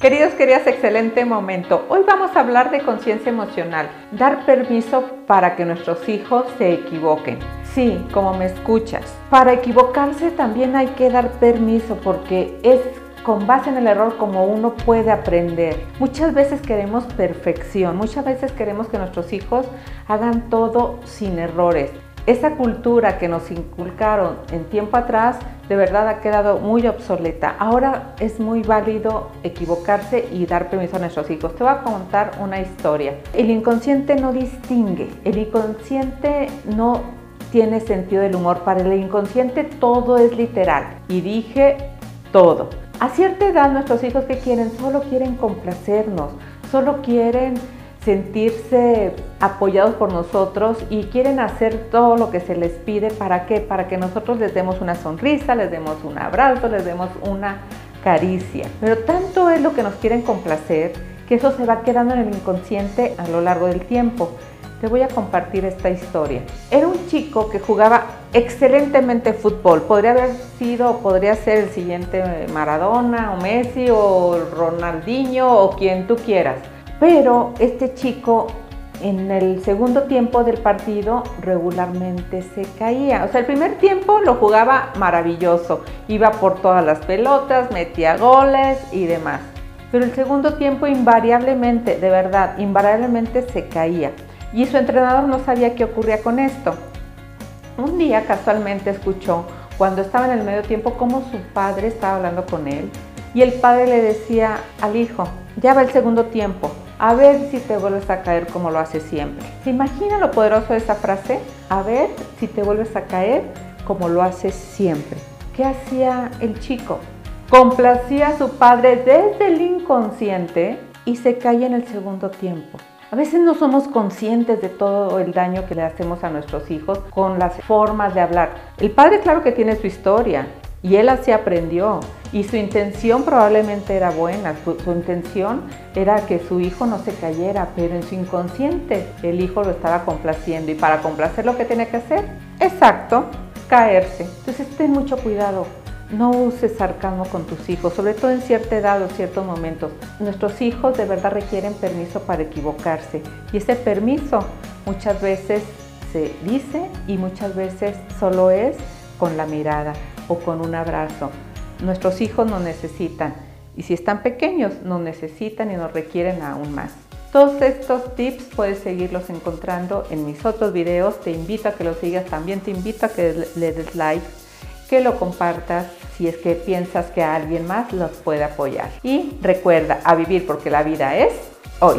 Queridos, queridas, excelente momento. Hoy vamos a hablar de conciencia emocional, dar permiso para que nuestros hijos se equivoquen. Sí, como me escuchas. Para equivocarse también hay que dar permiso porque es con base en el error como uno puede aprender. Muchas veces queremos perfección, muchas veces queremos que nuestros hijos hagan todo sin errores esa cultura que nos inculcaron en tiempo atrás de verdad ha quedado muy obsoleta. Ahora es muy válido equivocarse y dar permiso a nuestros hijos. Te voy a contar una historia. El inconsciente no distingue, el inconsciente no tiene sentido del humor. Para el inconsciente todo es literal. Y dije todo. A cierta edad nuestros hijos que quieren solo quieren complacernos, solo quieren sentirse apoyados por nosotros y quieren hacer todo lo que se les pide. ¿Para qué? Para que nosotros les demos una sonrisa, les demos un abrazo, les demos una caricia. Pero tanto es lo que nos quieren complacer que eso se va quedando en el inconsciente a lo largo del tiempo. Te voy a compartir esta historia. Era un chico que jugaba excelentemente fútbol. Podría haber sido, podría ser el siguiente Maradona o Messi o Ronaldinho o quien tú quieras pero este chico en el segundo tiempo del partido regularmente se caía. O sea, el primer tiempo lo jugaba maravilloso, iba por todas las pelotas, metía goles y demás. Pero el segundo tiempo invariablemente, de verdad, invariablemente se caía. Y su entrenador no sabía qué ocurría con esto. Un día casualmente escuchó cuando estaba en el medio tiempo cómo su padre estaba hablando con él y el padre le decía al hijo, ya va el segundo tiempo, a ver si te vuelves a caer como lo haces siempre. ¿Se imagina lo poderoso de esa frase? A ver si te vuelves a caer como lo haces siempre. ¿Qué hacía el chico? Complacía a su padre desde el inconsciente y se caía en el segundo tiempo. A veces no somos conscientes de todo el daño que le hacemos a nuestros hijos con las formas de hablar. El padre claro que tiene su historia y él así aprendió. Y su intención probablemente era buena, su, intención era que su hijo no se cayera, pero en su inconsciente el hijo lo estaba complaciendo. Y para complacer lo que tiene que hacer, exacto, caerse. Entonces ten mucho cuidado. No uses sarcasmo con tus hijos, sobre todo en cierta edad o ciertos momentos. Nuestros hijos de verdad requieren permiso para equivocarse y ese permiso muchas veces se dice y muchas veces solo es con la mirada o con un abrazo. Nuestros hijos nos necesitan y si están pequeños nos necesitan y nos requieren aún más. Todos estos tips puedes seguirlos encontrando en mis otros videos. Te invito a que los sigas, también te invito a que le des like, que lo compartas si es que piensas que alguien más los puede apoyar. Y recuerda a vivir porque la vida es hoy.